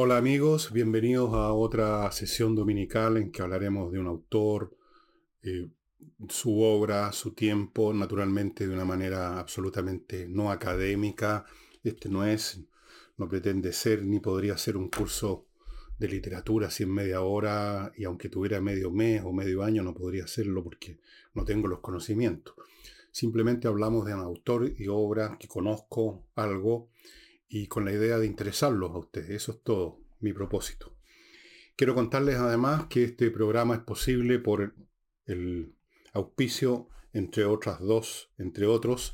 Hola amigos, bienvenidos a otra sesión dominical en que hablaremos de un autor, eh, su obra, su tiempo, naturalmente de una manera absolutamente no académica. Este no es, no pretende ser ni podría ser un curso de literatura así media hora y aunque tuviera medio mes o medio año no podría hacerlo porque no tengo los conocimientos. Simplemente hablamos de un autor y obra que conozco algo y con la idea de interesarlos a ustedes. Eso es todo mi propósito. Quiero contarles además que este programa es posible por el auspicio, entre otras dos, entre otros,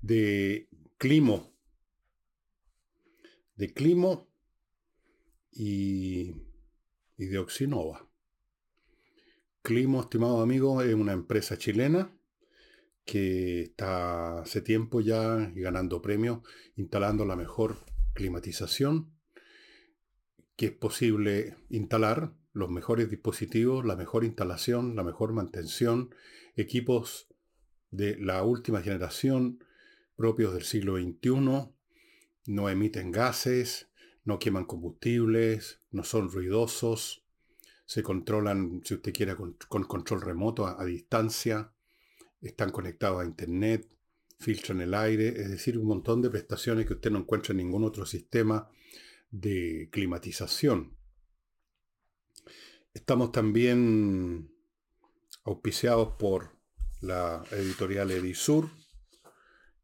de Climo. De Climo y, y de Oxinova. Climo, estimado amigo, es una empresa chilena que está hace tiempo ya ganando premios, instalando la mejor climatización que es posible instalar, los mejores dispositivos, la mejor instalación, la mejor mantención, equipos de la última generación propios del siglo XXI, no emiten gases, no queman combustibles, no son ruidosos, se controlan, si usted quiere, con, control remoto a distancia, están conectados a Internet, filtran el aire, es decir, un montón de prestaciones que usted no encuentra en ningún otro sistema de climatización. Estamos también auspiciados por la editorial Edisur,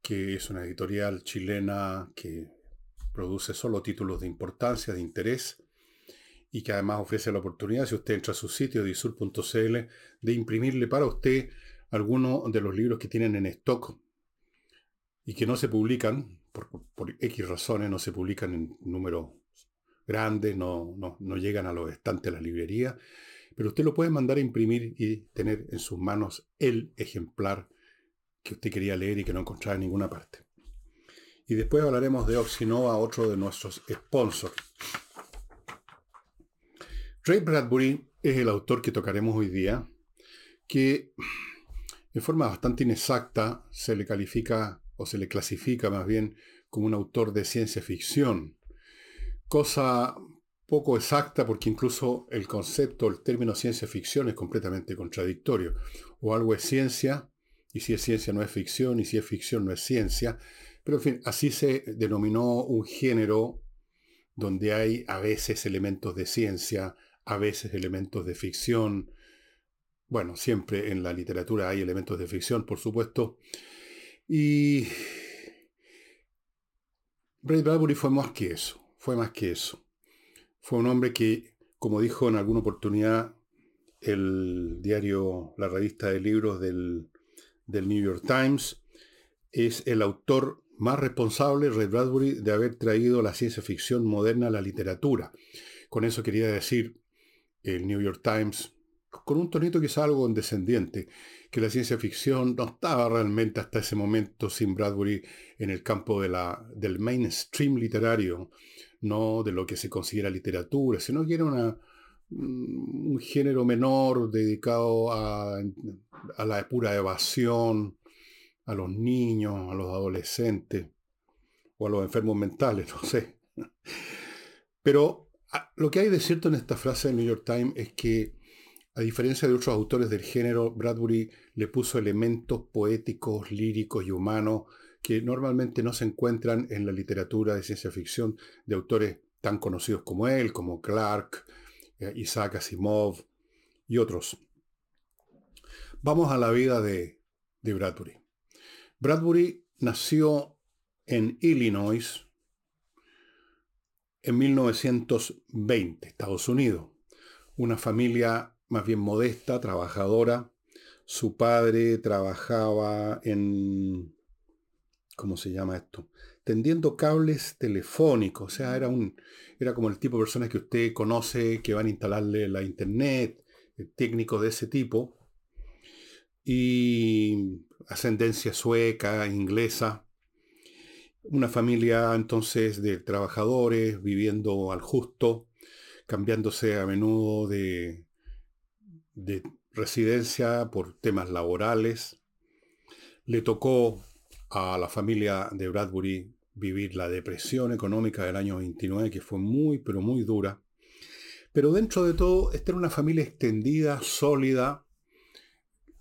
que es una editorial chilena que produce solo títulos de importancia, de interés, y que además ofrece la oportunidad, si usted entra a su sitio edisur.cl, de imprimirle para usted algunos de los libros que tienen en stock y que no se publican, por, X razones, no se publican en números grandes, no, no, llegan a los estantes de la librería, pero usted lo puede mandar a imprimir y tener en sus manos el ejemplar que usted quería leer y que no encontraba en ninguna parte. Y después hablaremos de Oxinova, otro de nuestros sponsors. Ray Bradbury es el autor que tocaremos hoy día, que en forma bastante inexacta se le califica o se le clasifica más bien como un autor de ciencia ficción, cosa poco exacta porque incluso el concepto, el término ciencia ficción es completamente contradictorio. O algo es ciencia, y si es ciencia no es ficción, y si es ficción no es ciencia. Pero en fin, así se denominó un género donde hay a veces elementos de ciencia, a veces elementos de ficción, bueno, siempre en la literatura hay elementos de ficción, por supuesto. Y Ray Bradbury fue más que eso, fue más que eso. Fue un hombre que, como dijo en alguna oportunidad el diario, la revista de libros del, New York Times, es el autor más responsable, Ray Bradbury, de haber traído la ciencia ficción moderna a la literatura. Con eso quería decir, el New York Times con un tonito quizá algo condescendiente, que la ciencia ficción no estaba realmente hasta ese momento sin Bradbury en el campo de la, del mainstream literario, no de lo que se considera literatura, sino que era una, mm, un género menor dedicado a, a la pura evasión, a los niños, a los adolescentes o a los enfermos mentales, no sé. Pero lo que hay de cierto en esta frase del New York Times es que a diferencia de otros autores del género, Bradbury le puso elementos poéticos, líricos y humanos que normalmente no se encuentran en la literatura de ciencia ficción de autores tan conocidos como él, como Clark, eh, Isaac Asimov y otros. Vamos a la vida de, de Bradbury. Bradbury nació en Illinois en 1920, Estados Unidos. Una familia más bien modesta, trabajadora. Su padre trabajaba en, ¿cómo se llama esto? Tendiendo cables telefónicos, o sea, era, un, era como el tipo de personas que usted conoce que van a instalarle la internet, eh, técnicos de ese tipo. Y ascendencia sueca, inglesa. Una familia entonces de trabajadores viviendo al justo, cambiándose a menudo de, de residencia por temas laborales. Le tocó a la familia de Bradbury vivir la depresión económica del año 29, que fue muy, pero muy dura. Pero dentro de todo, esta era una familia extendida, sólida,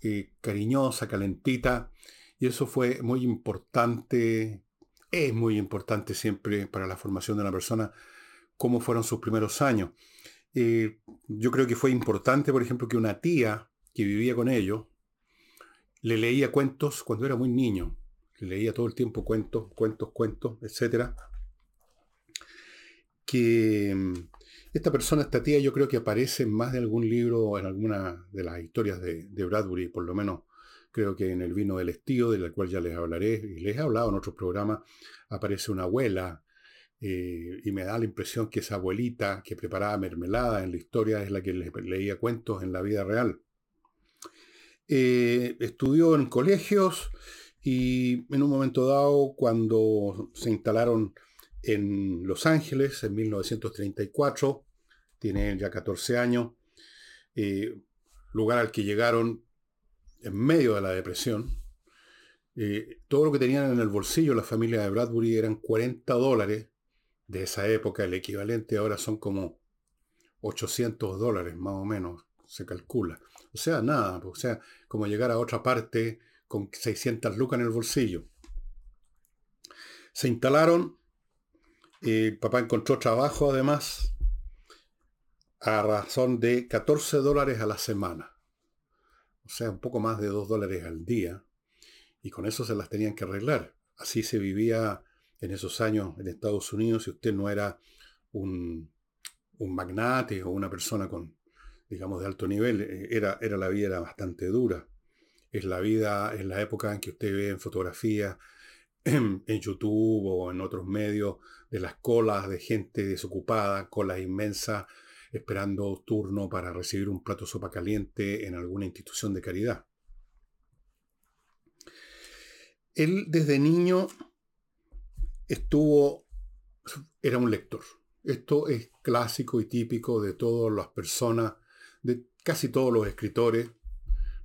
eh, cariñosa, calentita, y eso fue muy importante, es muy importante siempre para la formación de una persona, cómo fueron sus primeros años. Eh, yo creo que fue importante, por ejemplo, que una tía que vivía con ellos le leía cuentos cuando era muy niño. Le leía todo el tiempo cuentos, cuentos, cuentos, etc. Que mm, esta persona, esta tía, yo creo que aparece en más de algún libro, en alguna de las historias de, Bradbury, por lo menos creo que en El vino del estío, de la cual ya les hablaré, y les he hablado en otros programas, aparece una abuela eh, y me da la impresión que esa abuelita que preparaba mermelada en la historia es la que leía cuentos en la vida real. Eh, estudió en colegios y en un momento dado, cuando se instalaron en Los Ángeles en 1934, tiene ya 14 años, eh, lugar al que llegaron en medio de la depresión. todo lo que tenían en el bolsillo la familia de Bradbury eran 40 dólares de esa época, el equivalente ahora son como 800 dólares más o menos, se calcula. O sea, nada, o sea, como llegar a otra parte con 600 lucas en el bolsillo. Se instalaron, el papá encontró trabajo además a razón de 14 dólares a la semana. O sea, un poco más de 2 dólares al día. Y con eso se las tenían que arreglar. Así se vivía en esos años en Estados Unidos, si usted no era un, magnate o una persona con, digamos, de alto nivel, eh, era, era la vida era bastante dura. Es la vida, en la época en que usted ve en fotografías, en, YouTube o en otros medios, de las colas de gente desocupada, colas inmensas, esperando turno para recibir un plato sopa caliente en alguna institución de caridad. Él desde niño estuvo, era un lector. Esto es clásico y típico de todas las personas, de casi todos los escritores.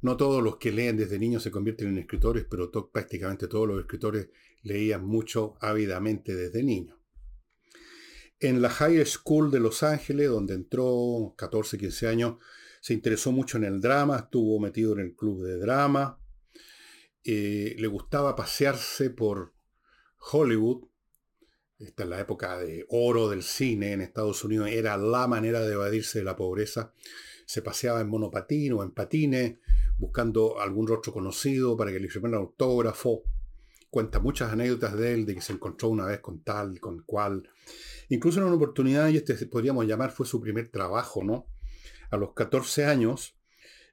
No todos los que leen desde niños se convierten en escritores, pero prácticamente todos los escritores leían mucho ávidamente desde niños. En la High School de Los Ángeles, donde entró 14, 15 años, se interesó mucho en el drama, estuvo metido en el club de drama, eh, le gustaba pasearse por Hollywood, esta es la época de oro del cine en Estados Unidos, era la manera de evadirse de la pobreza. Se paseaba en monopatín o en patines, buscando algún rostro conocido para que le hicieran autógrafo. Cuenta muchas anécdotas de él, de que se encontró una vez con tal, con cual. Incluso en una oportunidad, y este podríamos llamar fue su primer trabajo, ¿no? A los 14 años,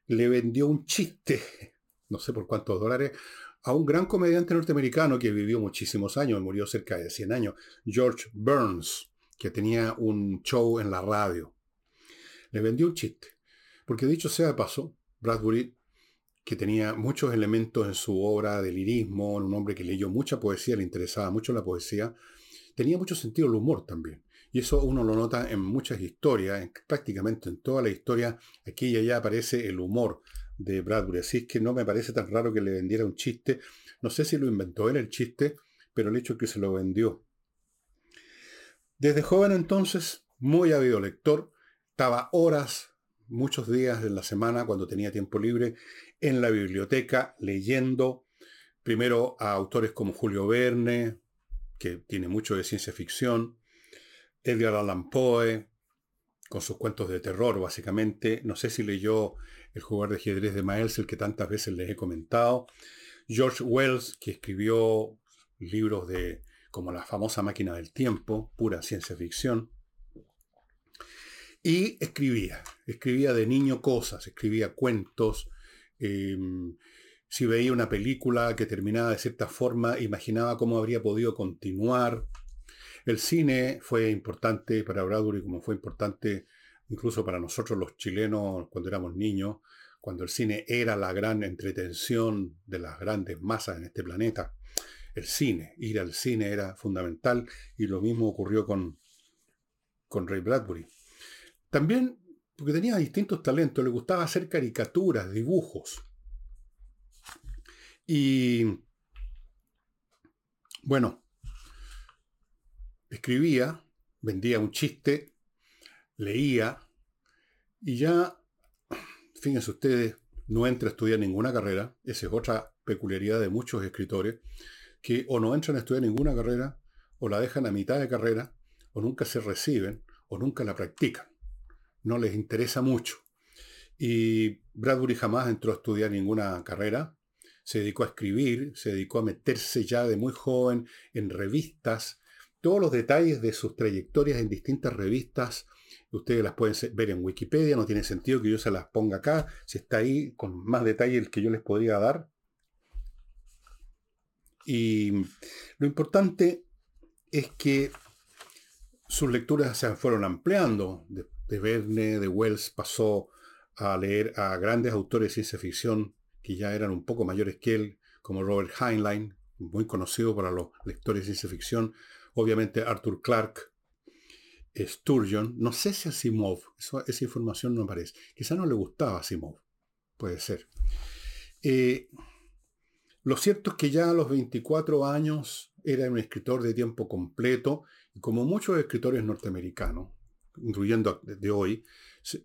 le vendió un chiste, no sé por cuántos dólares, a un gran comediante norteamericano que vivió muchísimos años, murió cerca de 100 años, George Burns, que tenía un show en la radio. Le vendió un chiste, porque dicho sea de paso, Bradbury, que tenía muchos elementos en su obra de lirismo, un hombre que leyó mucha poesía, le interesaba mucho la poesía, tenía mucho sentido el humor también. Y eso uno lo nota en muchas historias, prácticamente en toda la historia, aquí y allá aparece el humor de Bradbury. Así es que no me parece tan raro que le vendiera un chiste. No sé si lo inventó él el chiste, pero el hecho es que se lo vendió. Desde joven entonces, muy habido lector, estaba horas, muchos días de la semana, cuando tenía tiempo libre, en la biblioteca leyendo, primero a autores como Julio Verne, que tiene mucho de ciencia ficción, Edgar Allan Poe, con sus cuentos de terror, básicamente. No sé si leyó El jugador de ajedrez de Miles, el que tantas veces les he comentado. George Wells, que escribió libros de como la famosa máquina del tiempo, pura ciencia ficción. Y escribía, escribía de niño cosas, escribía cuentos. Em, si veía una película que terminaba de cierta forma, imaginaba cómo habría podido continuar. El cine fue importante para Bradbury como fue importante incluso para nosotros los chilenos cuando éramos niños, cuando el cine era la gran entretención de las grandes masas en este planeta. El cine, ir al cine era fundamental y lo mismo ocurrió con, con Ray Bradbury. También porque tenía distintos talentos, le gustaba hacer caricaturas, dibujos. Y bueno, escribía, vendía un chiste, leía, y ya, fíjense ustedes, no entra a estudiar ninguna carrera, esa es otra peculiaridad de muchos escritores, que o no entran a estudiar ninguna carrera, o la dejan a mitad de carrera, o nunca se reciben, o nunca la practican. No les interesa mucho. Y Bradbury jamás entró a estudiar ninguna carrera, se dedicó a escribir, se dedicó a meterse ya de muy joven en revistas. Todos los detalles de sus trayectorias en distintas revistas, ustedes las pueden ver en Wikipedia, no tiene sentido que yo se las ponga acá, si está ahí con más detalle que yo les podría dar. Y lo importante es que sus lecturas se fueron ampliando. De Verne, de Wells, pasó a leer a grandes autores de ciencia ficción que ya eran un poco mayores que él, como Robert Heinlein, muy conocido para los lectores de ciencia ficción, obviamente Arthur Clarke, Sturgeon, no sé si Asimov, esa información no aparece, quizá no le gustaba Asimov, puede ser. Eh, lo cierto es que ya a los 24 años era un escritor de tiempo completo, y como muchos escritores norteamericanos, incluyendo de hoy,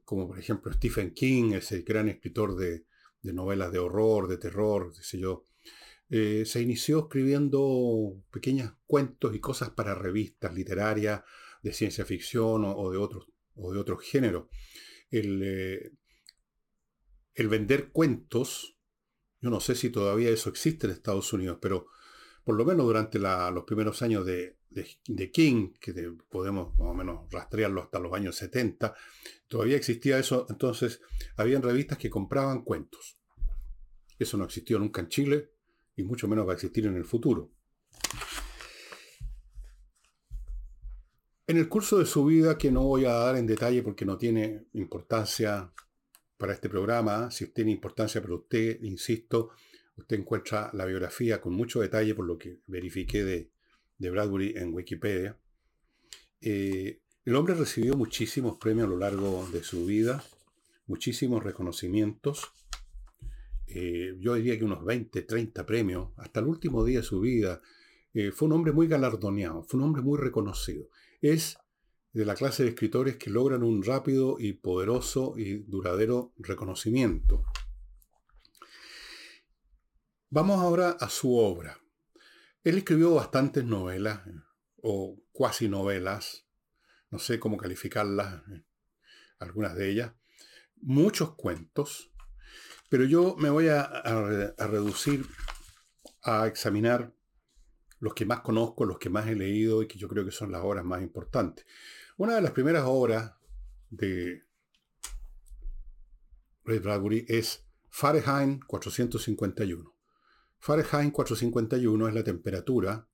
como por ejemplo Stephen King, ese gran escritor de, novelas de horror, de terror, qué yo, eh, se inició escribiendo pequeños cuentos y cosas para revistas literarias de ciencia ficción o, de otros o de otros géneros. El, eh, el vender cuentos, yo no sé si todavía eso existe en Estados Unidos, pero por lo menos durante los primeros años de, de, King, que podemos más o menos rastrearlo hasta los años 70, todavía existía eso, entonces habían revistas que compraban cuentos. Eso no existió nunca en Chile y mucho menos va a existir en el futuro. En el curso de su vida, que no voy a dar en detalle porque no tiene importancia para este programa, si tiene importancia para usted, insisto, usted encuentra la biografía con mucho detalle por lo que verifiqué de, Bradbury en Wikipedia. Eh, el hombre recibió muchísimos premios a lo largo de su vida, muchísimos reconocimientos. Eh, yo diría que unos 20, 30 premios, hasta el último día de su vida. Eh, fue un hombre muy galardoneado, fue un hombre muy reconocido. Es de la clase de escritores que logran un rápido y poderoso y duradero reconocimiento. Vamos ahora a su obra. Él escribió bastantes novelas, o cuasi novelas, no sé cómo calificarlas, algunas de ellas, muchos cuentos, pero yo me voy a, reducir a examinar los que más conozco, los que más he leído y que yo creo que son las obras más importantes. Una de las primeras obras de Ray Bradbury es Fahrenheit 451. Fahrenheit 451 es la temperatura,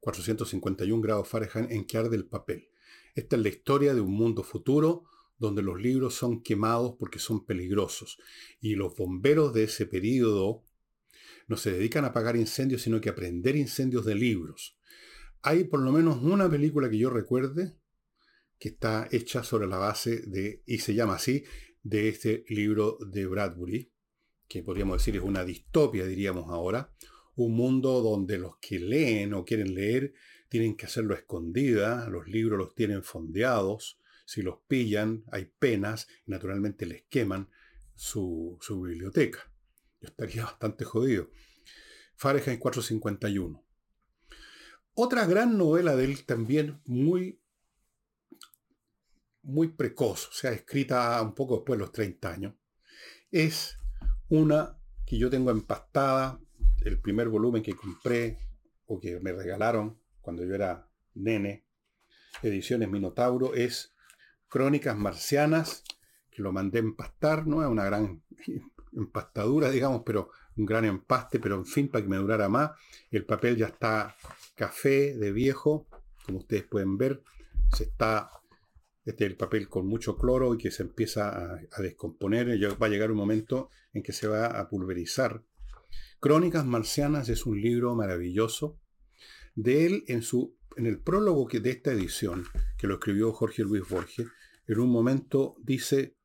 451 grados Fahrenheit, en que arde el papel. Esta es la historia de un mundo futuro donde los libros son quemados porque son peligrosos. Y los bomberos de ese periodo no se dedican a apagar incendios, sino que a prender incendios de libros. Hay por lo menos una película que yo recuerde que está hecha sobre la base de, y se llama así, de este libro de Bradbury, que podríamos decir es una distopia, diríamos ahora, un mundo donde los que leen o quieren leer tienen que hacerlo escondida, los libros los tienen fondeados, si los pillan hay penas y naturalmente les queman su, su biblioteca. Yo estaría bastante jodido. Fahrenheit 451. Otra gran novela de él también muy, muy precoz, o sea, escrita un poco después de los 30 años, es una que yo tengo empastada, el primer volumen que compré o que me regalaron cuando yo era nene, Ediciones Minotauro, es Crónicas Marcianas, que lo mandé empastar, no es una gran empastadura, digamos, pero un gran empaste, pero en fin, para que me durara más. El papel ya está café de viejo, como ustedes pueden ver, se está este es el papel con mucho cloro y que se empieza a, descomponer. Va a llegar un momento en que se va a pulverizar. Crónicas Marcianas es un libro maravilloso. De él, en, su, en el prólogo que, de esta edición, que lo escribió Jorge Luis Borges, en un momento dice,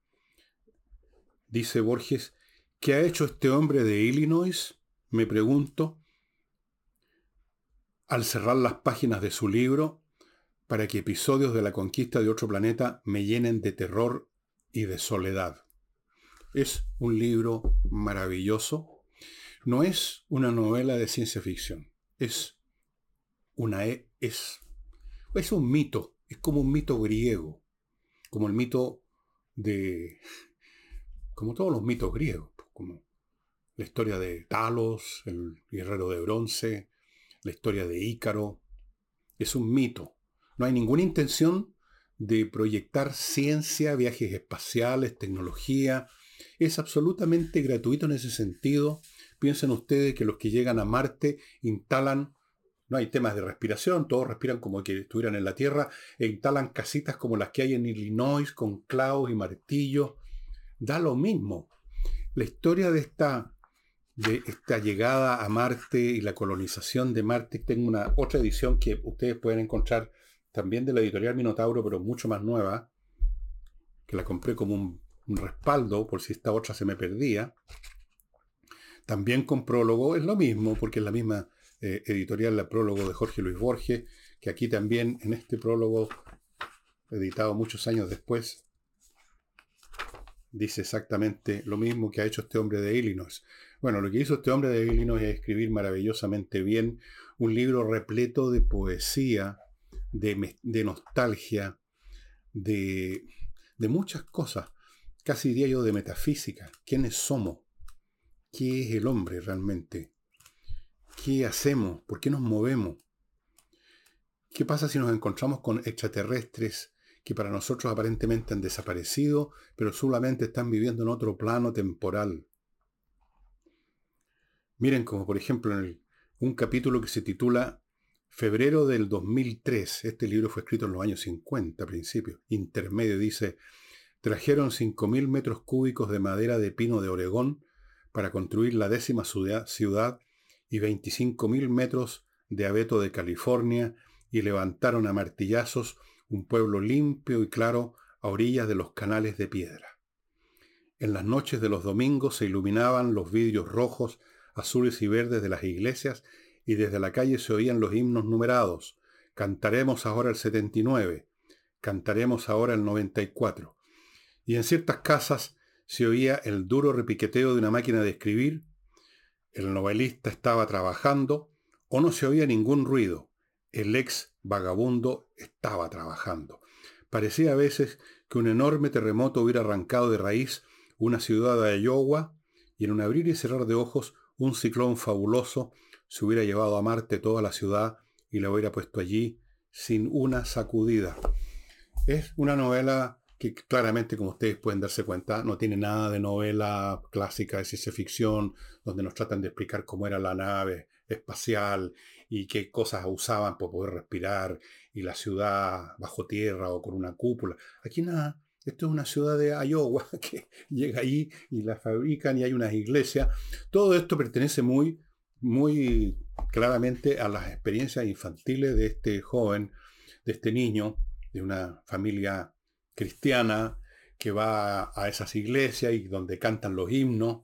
dice Borges, ¿qué ha hecho este hombre de Illinois? Me pregunto, al cerrar las páginas de su libro, para que episodios de la conquista de otro planeta me llenen de terror y de soledad. Es un libro maravilloso. No es una novela de ciencia ficción. Es una es es un mito, es como un mito griego, como el mito de como todos los mitos griegos, como la historia de Talos, el guerrero de bronce, la historia de Ícaro. Es un mito. No hay ninguna intención de proyectar ciencia, viajes espaciales, tecnología. Es absolutamente gratuito en ese sentido. Piensen ustedes que los que llegan a Marte instalan, no hay temas de respiración, todos respiran como que estuvieran en la Tierra, e instalan casitas como las que hay en Illinois con clavos y martillos. Da lo mismo. La historia de esta de esta llegada a Marte y la colonización de Marte. Tengo una otra edición que ustedes pueden encontrar también de la editorial Minotauro, pero mucho más nueva, que la compré como un, respaldo por si esta otra se me perdía. También con prólogo, es lo mismo, porque es la misma eh, editorial, la prólogo de Jorge Luis Borges, que aquí también en este prólogo, editado muchos años después, dice exactamente lo mismo que ha hecho este hombre de Illinois. Bueno, lo que hizo este hombre de Illinois es escribir maravillosamente bien un libro repleto de poesía, de, nostalgia, de, de muchas cosas, casi diría yo de metafísica. ¿Quiénes somos? ¿Qué es el hombre realmente? ¿Qué hacemos? ¿Por qué nos movemos? ¿Qué pasa si nos encontramos con extraterrestres que para nosotros aparentemente han desaparecido, pero solamente están viviendo en otro plano temporal? Miren como por ejemplo en un capítulo que se titula Febrero del 2003. Este libro fue escrito en los años 50, principio. Intermedio dice, trajeron 5.000 metros cúbicos de madera de pino de Oregón para construir la décima ciudad y 25.000 metros de abeto de California y levantaron a martillazos un pueblo limpio y claro a orillas de los canales de piedra. En las noches de los domingos se iluminaban los vidrios rojos azules y verdes de las iglesias y desde la calle se oían los himnos numerados. Cantaremos ahora el 79, cantaremos ahora el 94. Y en ciertas casas se oía el duro repiqueteo de una máquina de escribir, el novelista estaba trabajando o no se oía ningún ruido. El ex vagabundo estaba trabajando. Parecía a veces que un enorme terremoto hubiera arrancado de raíz una ciudad de Iowa y en un abrir y cerrar de ojos un ciclón fabuloso se hubiera llevado a Marte toda la ciudad y la hubiera puesto allí sin una sacudida. Es una novela que claramente, como ustedes pueden darse cuenta, no tiene nada de novela clásica de ciencia ficción, donde nos tratan de explicar cómo era la nave espacial y qué cosas usaban para poder respirar, y la ciudad bajo tierra o con una cúpula. Aquí nada, esto es una ciudad de Iowa que llega ahí y la fabrican y hay unas iglesias. Todo esto pertenece muy, muy claramente a las experiencias infantiles de este joven, de este niño, de una familia cristiana que va a esas iglesias y donde cantan los himnos.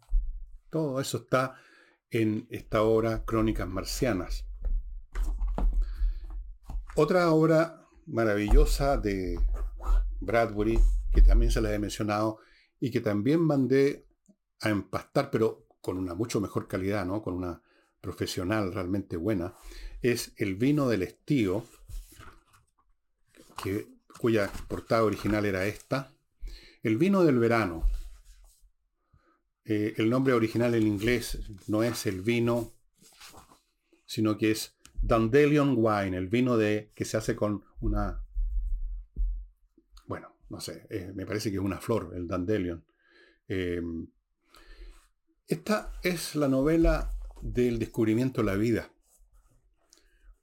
Todo eso está en esta obra Crónicas Marcianas. Otra obra maravillosa de Bradbury que también se les he mencionado y que también mandé a empastar, pero con una mucho mejor calidad, ¿no? Con una profesional realmente buena, es el vino del estío, que, cuya portada original era esta. El vino del verano. Eh, el nombre original en inglés no es el vino, sino que es Dandelion Wine, el vino de, que se hace con una no sé, eh, me parece que es una flor, el dandelion. Em, esta es la novela del descubrimiento de la vida.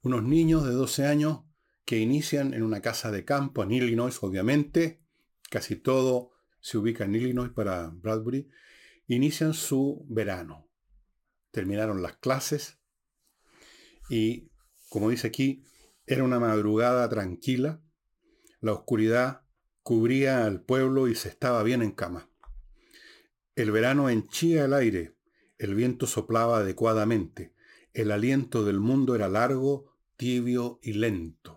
Unos niños de 12 años que inician en una casa de campo en Illinois, obviamente, casi todo se ubica en Illinois para Bradbury, inician su verano. Terminaron las clases y, como dice aquí, era una madrugada tranquila, la oscuridad cubría al pueblo y se estaba bien en cama. El verano henchía el aire, el viento soplaba adecuadamente, el aliento del mundo era largo, tibio y lento.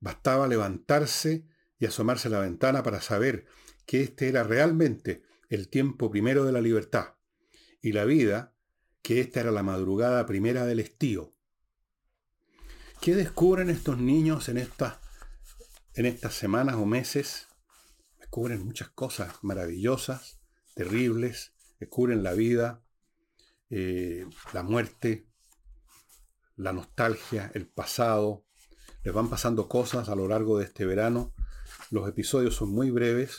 Bastaba levantarse y asomarse a la ventana para saber que este era realmente el tiempo primero de la libertad y la vida, que esta era la madrugada primera del estío. ¿Qué descubren estos niños en estas, en estas semanas o meses? Descubren muchas cosas maravillosas, terribles, descubren la vida, eh, la muerte, la nostalgia, el pasado. Les van pasando cosas a lo largo de este verano. Los episodios son muy breves,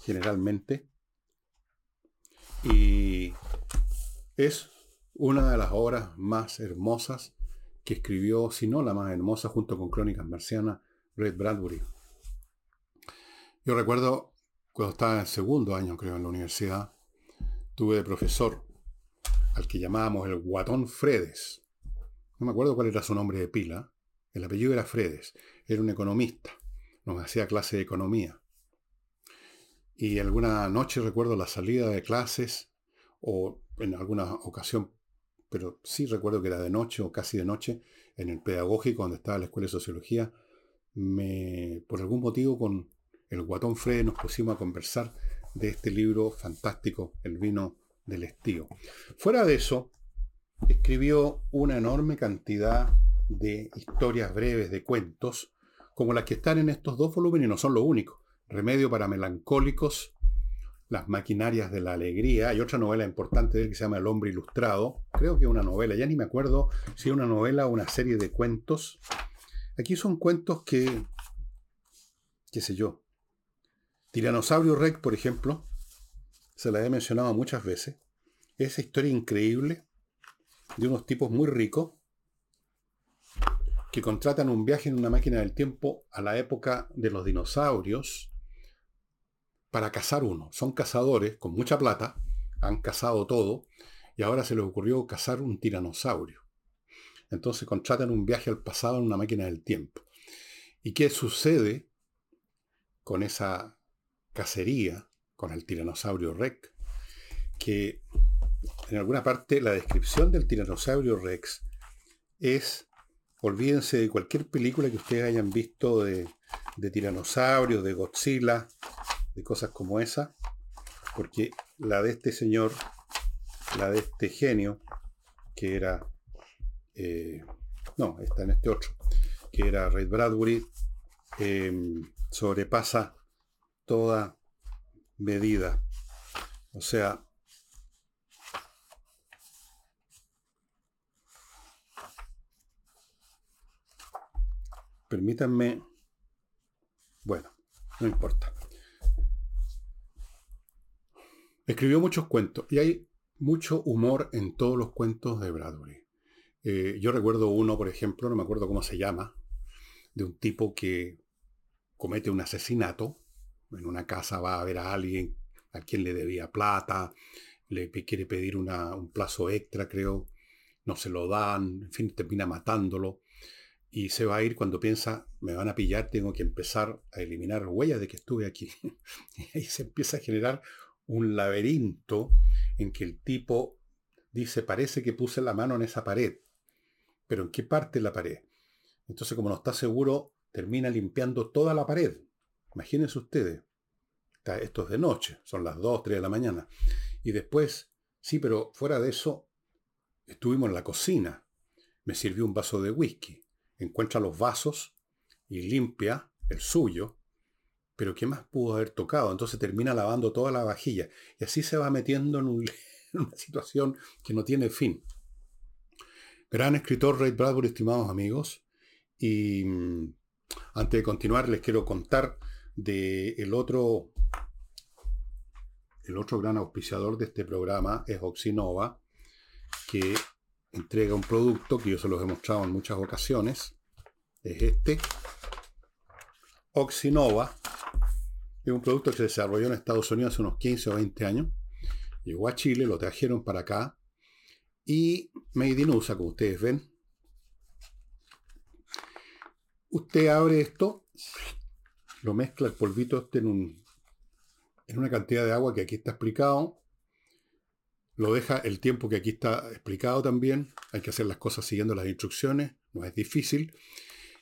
generalmente. Y es una de las obras más hermosas que escribió, si no la más hermosa, junto con Crónicas Marcianas, Red Bradbury. Yo recuerdo cuando estaba en segundo año, creo, en la universidad, tuve de profesor al que llamábamos el Guatón Fredes. No me acuerdo cuál era su nombre de pila. El apellido era Fredes. Era un economista. Nos hacía clase de economía. Y alguna noche recuerdo la salida de clases, o en alguna ocasión, pero sí recuerdo que era de noche o casi de noche, en el pedagógico donde estaba la escuela de sociología, me, por algún motivo con el guatón Fredes nos pusimos a conversar de este libro fantástico, El vino del estío. Fuera de eso, escribió una enorme cantidad de historias breves, de cuentos, como las que están en estos dos volúmenes y no son lo único. Remedio para melancólicos, Las maquinarias de la alegría. Hay otra novela importante de él que se llama El hombre ilustrado. Creo que es una novela, ya ni me acuerdo si es una novela o una serie de cuentos. Aquí son cuentos que, qué sé yo. Tiranosaurio Rex, por ejemplo, se la he mencionado muchas veces. Esa historia increíble de unos tipos muy ricos que contratan un viaje en una máquina del tiempo a la época de los dinosaurios para cazar uno. Son cazadores con mucha plata, han cazado todo y ahora se les ocurrió cazar un tiranosaurio. Entonces contratan un viaje al pasado en una máquina del tiempo. ¿Y qué sucede con esa cacería, con el tiranosaurio Rex? Que en alguna parte la descripción del tiranosaurio Rex es, olvídense de cualquier película que ustedes hayan visto de, de tiranosaurios, de Godzilla, de cosas como esa, porque la de este señor, la de este genio, que era, eh, no, está en este otro, que era Ray Bradbury, em, sobrepasa toda medida. O sea, Permítanme. Bueno, no importa. Escribió muchos cuentos y hay mucho humor en todos los cuentos de Bradbury. Eh, yo recuerdo uno, por ejemplo, no me acuerdo cómo se llama, de un tipo que comete un asesinato. En una casa va a ver a alguien a quien le debía plata, le quiere pedir un plazo extra, creo, no se lo dan, en fin, termina matándolo y se va a ir cuando piensa, me van a pillar, tengo que empezar a eliminar huellas de que estuve aquí. y ahí se empieza a generar un laberinto en que el tipo dice, parece que puse la mano en esa pared, pero ¿en qué parte de la pared? Entonces, como no está seguro, termina limpiando toda la pared. Imagínense ustedes. Esto es de noche, son las 2, 3 de la mañana. Y después, sí, pero fuera de eso, estuvimos en la cocina. Me sirvió un vaso de whisky encuentra los vasos y limpia el suyo, pero ¿qué más pudo haber tocado? Entonces termina lavando toda la vajilla y así se va metiendo en, una situación que no tiene fin. Gran escritor Ray Bradbury, estimados amigos, y mm, antes de continuar les quiero contar de el otro el otro gran auspiciador de este programa es Oxinova, que entrega un producto que yo se los he mostrado en muchas ocasiones. Es este. Oxinova. Es un producto que se desarrolló en Estados Unidos hace unos 15 o 20 años. Llegó a Chile, lo trajeron para acá. Y Made in USA, como ustedes ven. Usted abre esto, lo mezcla el polvito este en, un, en una cantidad de agua que aquí está explicado lo deja el tiempo que aquí está explicado también. Hay que hacer las cosas siguiendo las instrucciones, no es difícil.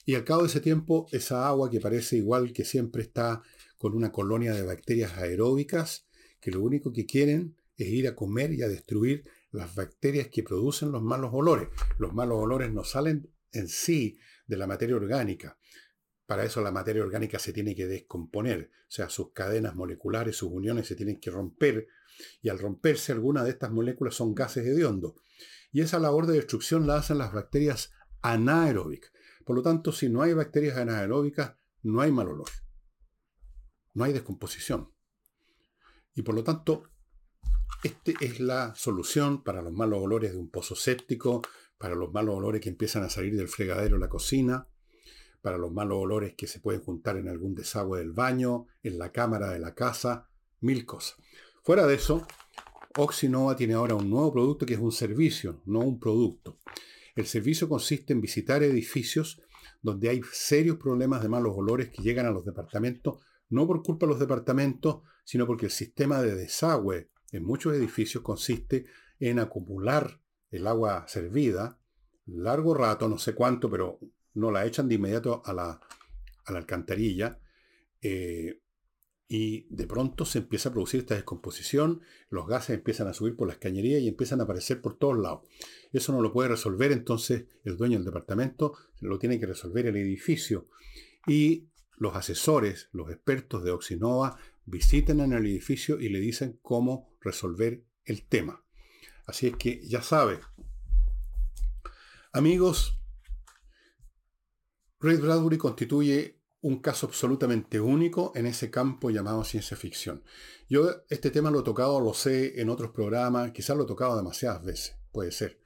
Y al cabo de ese tiempo, esa agua que parece igual que siempre está con una colonia de bacterias aeróbicas, que lo único que quieren es ir a comer y a destruir las bacterias que producen los malos olores. Los malos olores no salen en sí de la materia orgánica. Para eso la materia orgánica se tiene que descomponer, o sea, sus cadenas moleculares, sus uniones se tienen que romper, y al romperse algunas de estas moléculas son gases hediondos. Y esa labor de destrucción la hacen las bacterias anaeróbicas. Por lo tanto, si no hay bacterias anaeróbicas, no hay mal olor. No hay descomposición. Y por lo tanto, esta es la solución para los malos olores de un pozo séptico, para los malos olores que empiezan a salir del fregadero en la cocina, para los malos olores que se pueden juntar en algún desagüe del baño, en la cámara de la casa, mil cosas. Fuera de eso, Oxinova tiene ahora un nuevo producto que es un servicio, no un producto. El servicio consiste en visitar edificios donde hay serios problemas de malos olores que llegan a los departamentos, no por culpa de los departamentos, sino porque el sistema de desagüe en muchos edificios consiste en acumular el agua servida largo rato, no sé cuánto, pero no la echan de inmediato a la, alcantarilla. Eh, y de pronto se empieza a producir esta descomposición, los gases empiezan a subir por las cañerías y empiezan a aparecer por todos lados. Eso no lo puede resolver entonces el dueño del departamento, lo tiene que resolver el edificio. Y los asesores, los expertos de Oxinova, visitan en el edificio y le dicen cómo resolver el tema. Así es que ya sabe. Amigos, Ray Bradbury constituye un caso absolutamente único en ese campo llamado ciencia ficción. Yo este tema lo he tocado, lo sé en otros programas, quizás lo he tocado demasiadas veces, puede ser.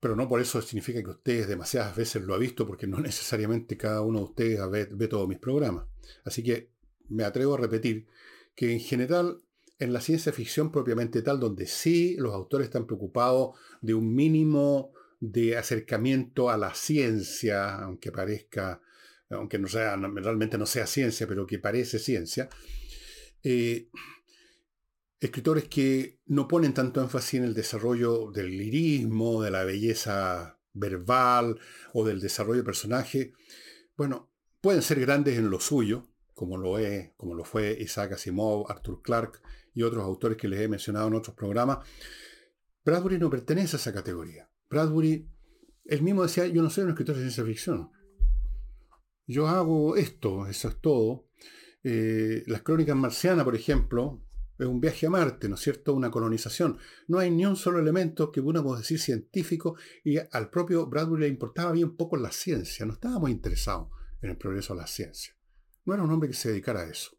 Pero no por eso significa que ustedes demasiadas veces lo ha visto, porque no necesariamente cada uno de ustedes ve, ve todos mis programas. Así que me atrevo a repetir que en general en la ciencia ficción propiamente tal, donde sí los autores están preocupados de un mínimo de acercamiento a la ciencia, aunque parezca, aunque no sea, realmente no sea ciencia, pero que parece ciencia, eh, escritores que no ponen tanto énfasis en el desarrollo del lirismo, de la belleza verbal o del desarrollo de personaje, bueno, pueden ser grandes en lo suyo, como lo es, como lo fue Isaac Asimov, Arthur Clarke y otros autores que les he mencionado en otros programas, Bradbury no pertenece a esa categoría. Bradbury, él mismo decía, yo no soy un escritor de ciencia ficción. Yo hago esto, eso es todo. Eh, las crónicas marcianas, por ejemplo, es un viaje a Marte, ¿no es cierto? Una colonización. No hay ni un solo elemento que pueda decir científico y al propio Bradbury le importaba bien poco la ciencia, no estaba muy interesado en el progreso de la ciencia. No era un hombre que se dedicara a eso.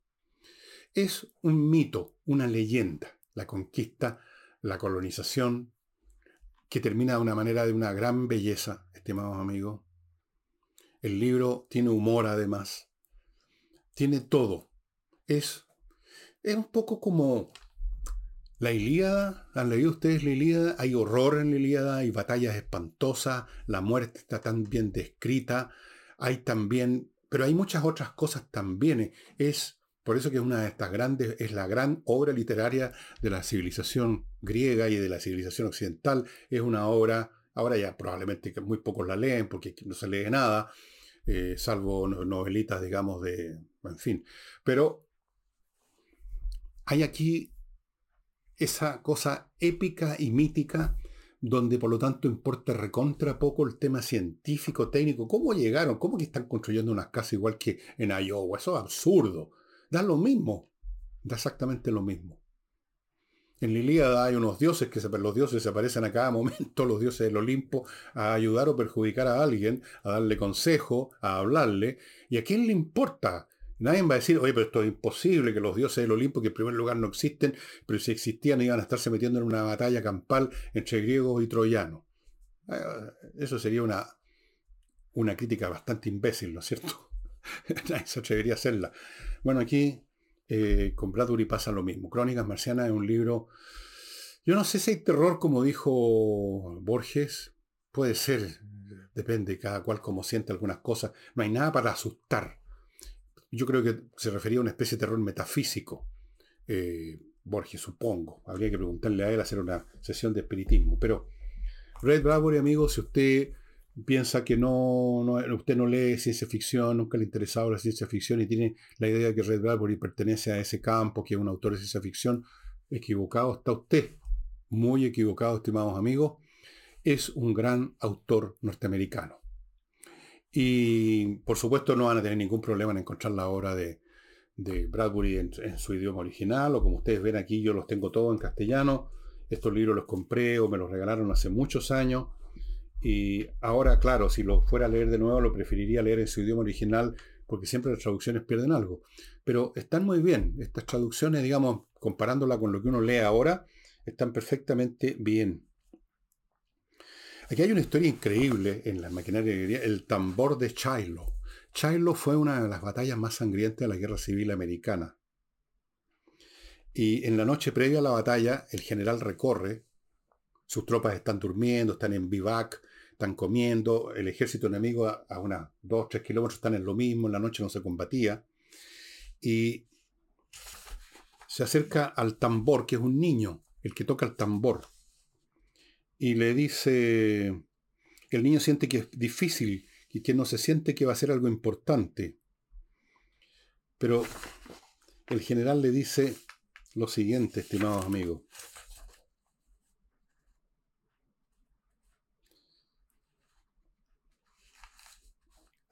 Es un mito, una leyenda, la conquista, la colonización, que termina de una manera de una gran belleza, estimados amigos. El libro tiene humor además. Tiene todo. Es, es un poco como la Ilíada. ¿Han leído ustedes la Ilíada? Hay horror en la Ilíada, hay batallas espantosas, la muerte está tan bien descrita. Hay también pero hay muchas otras cosas también. Es por eso que es una de estas grandes, es la gran obra literaria de la civilización griega y de la civilización occidental. Es una obra, ahora ya probablemente muy pocos la leen porque no se lee nada, eh, salvo novelitas, digamos, de, en fin. Pero hay aquí esa cosa épica y mítica donde por lo tanto importa recontra poco el tema científico, técnico. ¿Cómo llegaron? ¿Cómo que están construyendo unas casas igual que en Iowa? Eso es absurdo. Da lo mismo. Da exactamente lo mismo. En la hay unos dioses que se, los dioses se aparecen a cada momento, los dioses del Olimpo, a ayudar o perjudicar a alguien, a darle consejo, a hablarle. ¿Y a quién le importa? Nadie va a decir, oye, pero esto es imposible, que los dioses del Olimpo, que en primer lugar no existen, pero si existían iban a estarse metiendo en una batalla campal entre griegos y troyanos. Ah, eso sería una, una crítica bastante imbécil, ¿no es cierto? Nadie se atrevería hacerla. Bueno, aquí eh, con Bradbury pasa lo mismo. Crónicas Marcianas es un libro... Yo no sé si hay terror, como dijo Borges. Puede ser, depende, cada cual como siente algunas cosas. No hay nada para asustar yo creo que se refería a una especie de terror metafísico. Eh, Borges, supongo. Habría que preguntarle a él hacer una sesión de espiritismo. Pero Red Bradbury, amigo, si usted piensa que no, usted no lee ciencia ficción, nunca le ha interesado la ciencia ficción y tiene la idea de que Red Bradbury pertenece a ese campo, que es un autor de ciencia ficción, equivocado está usted, muy equivocado, estimados amigos, es un gran autor norteamericano. Y por supuesto no van a tener ningún problema en encontrar la obra de, Bradbury en, en, su idioma original, o como ustedes ven aquí, yo los tengo todos en castellano. Estos libros los compré o me los regalaron hace muchos años. Y ahora, claro, si lo fuera a leer de nuevo, lo preferiría leer en su idioma original, porque siempre las traducciones pierden algo. Pero están muy bien. Estas traducciones, digamos, comparándola con lo que uno lee ahora, están perfectamente bien. Aquí hay una historia increíble en la maquinaria el tambor de Shiloh. Shiloh fue una de las batallas más sangrientas de la Guerra Civil Americana. Y en la noche previa a la batalla, el general recorre, sus tropas están durmiendo, están en bivac, están comiendo, el ejército enemigo a, a unas 2 3 kilómetros están en lo mismo, en la noche no se combatía. Y se acerca al tambor, que es un niño, el que toca el tambor y le dice, el niño siente que es difícil y que no se siente que va a ser algo importante. Pero el general le dice lo siguiente, estimados amigos.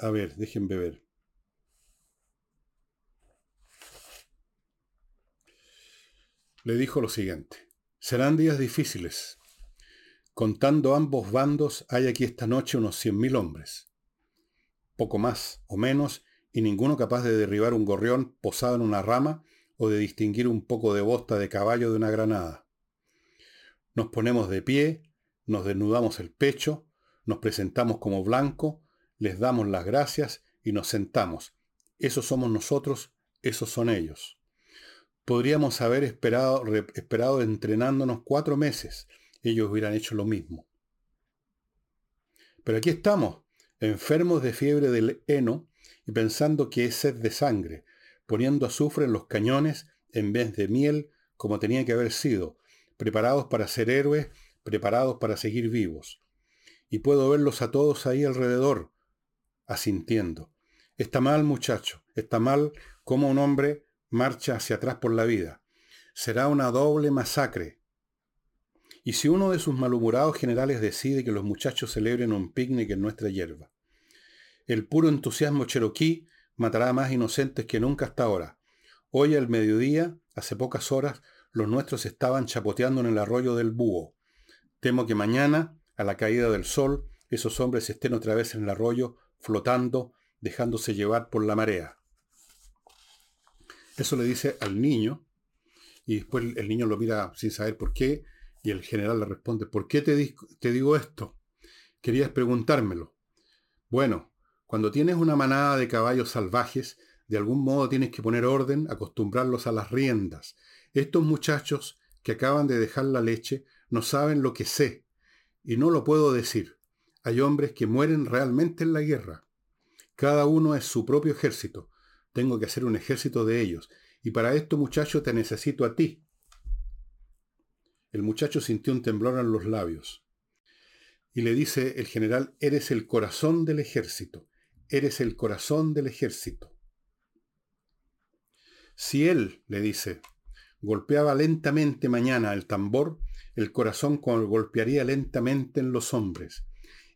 A ver, dejen beber. Le dijo lo siguiente. Serán días difíciles, Contando ambos bandos, hay aquí esta noche unos cien mil hombres. Poco más o menos, y ninguno capaz de derribar un gorrión posado en una rama o de distinguir un poco de bosta de caballo de una granada. Nos ponemos de pie, nos desnudamos el pecho, nos presentamos como blanco, les damos las gracias y nos sentamos. Esos somos nosotros, esos son ellos. Podríamos haber esperado, esperado entrenándonos cuatro meses, ellos hubieran hecho lo mismo. Pero aquí estamos, enfermos de fiebre del heno y pensando que es sed de sangre, poniendo azufre en los cañones en vez de miel como tenía que haber sido, preparados para ser héroes, preparados para seguir vivos. Y puedo verlos a todos ahí alrededor, asintiendo. Está mal, muchacho, está mal como un hombre marcha hacia atrás por la vida. Será una doble masacre, y si uno de sus malhumorados generales decide que los muchachos celebren un picnic en nuestra hierba. El puro entusiasmo cherokee matará a más inocentes que nunca hasta ahora. Hoy al mediodía, hace pocas horas, los nuestros estaban chapoteando en el arroyo del búho. Temo que mañana, a la caída del sol, esos hombres estén otra vez en el arroyo, flotando, dejándose llevar por la marea. Eso le dice al niño, y después el niño lo mira sin saber por qué, y el general le responde, ¿por qué te, te digo esto? Querías preguntármelo. Bueno, cuando tienes una manada de caballos salvajes, de algún modo tienes que poner orden, acostumbrarlos a las riendas. Estos muchachos que acaban de dejar la leche no saben lo que sé, y no lo puedo decir. Hay hombres que mueren realmente en la guerra. Cada uno es su propio ejército. Tengo que hacer un ejército de ellos, y para esto, muchacho, te necesito a ti. El muchacho sintió un temblor en los labios. Y le dice el general, eres el corazón del ejército, eres el corazón del ejército. Si él, le dice, golpeaba lentamente mañana el tambor, el corazón golpearía lentamente en los hombres.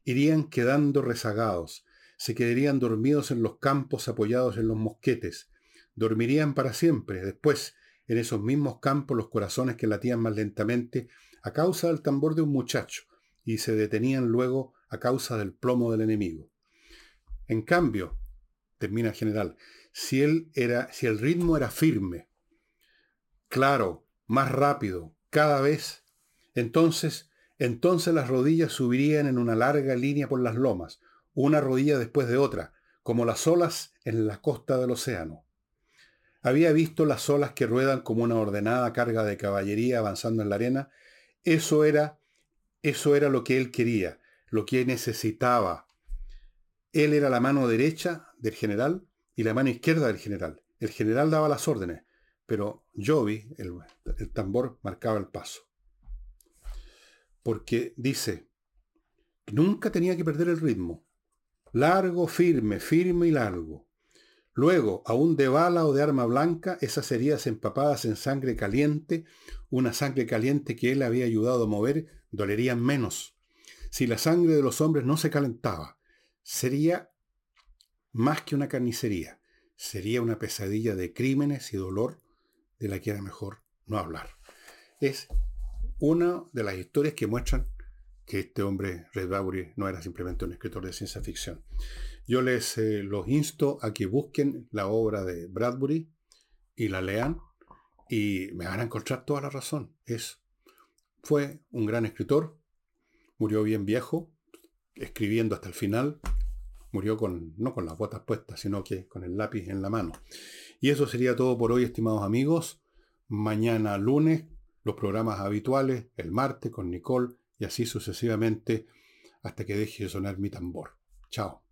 Irían quedando rezagados, se quedarían dormidos en los campos apoyados en los mosquetes, dormirían para siempre, después en esos mismos campos los corazones que latían más lentamente a causa del tambor de un muchacho y se detenían luego a causa del plomo del enemigo. En cambio, termina el general, si, él era, si el ritmo era firme, claro, más rápido, cada vez, entonces, entonces las rodillas subirían en una larga línea por las lomas, una rodilla después de otra, como las olas en la costa del océano. Había visto las olas que ruedan como una ordenada carga de caballería avanzando en la arena. Eso era, eso era lo que él quería, lo que necesitaba. Él era la mano derecha del general y la mano izquierda del general. El general daba las órdenes, pero Jovi, el, el tambor, marcaba el paso. Porque dice, Nunca tenía que perder el ritmo. Largo, firme, firme y largo. Luego, aún de bala o de arma blanca, esas heridas empapadas en sangre caliente, una sangre caliente que él había ayudado a mover, dolerían menos. Si la sangre de los hombres no se calentaba, sería más que una carnicería, sería una pesadilla de crímenes y dolor de la que era mejor no hablar. Es una de las historias que muestran que este hombre, Red Bradbury, no era simplemente un escritor de ciencia ficción. Yo les eh, los insto a que busquen la obra de Bradbury y la lean y me van a encontrar toda la razón. Es, fue un gran escritor, murió bien viejo, escribiendo hasta el final, murió con, no con las botas puestas, sino que con el lápiz en la mano. Y eso sería todo por hoy, estimados amigos. Mañana lunes, los programas habituales, el martes con Nicole y así sucesivamente hasta que deje de sonar mi tambor. Chao.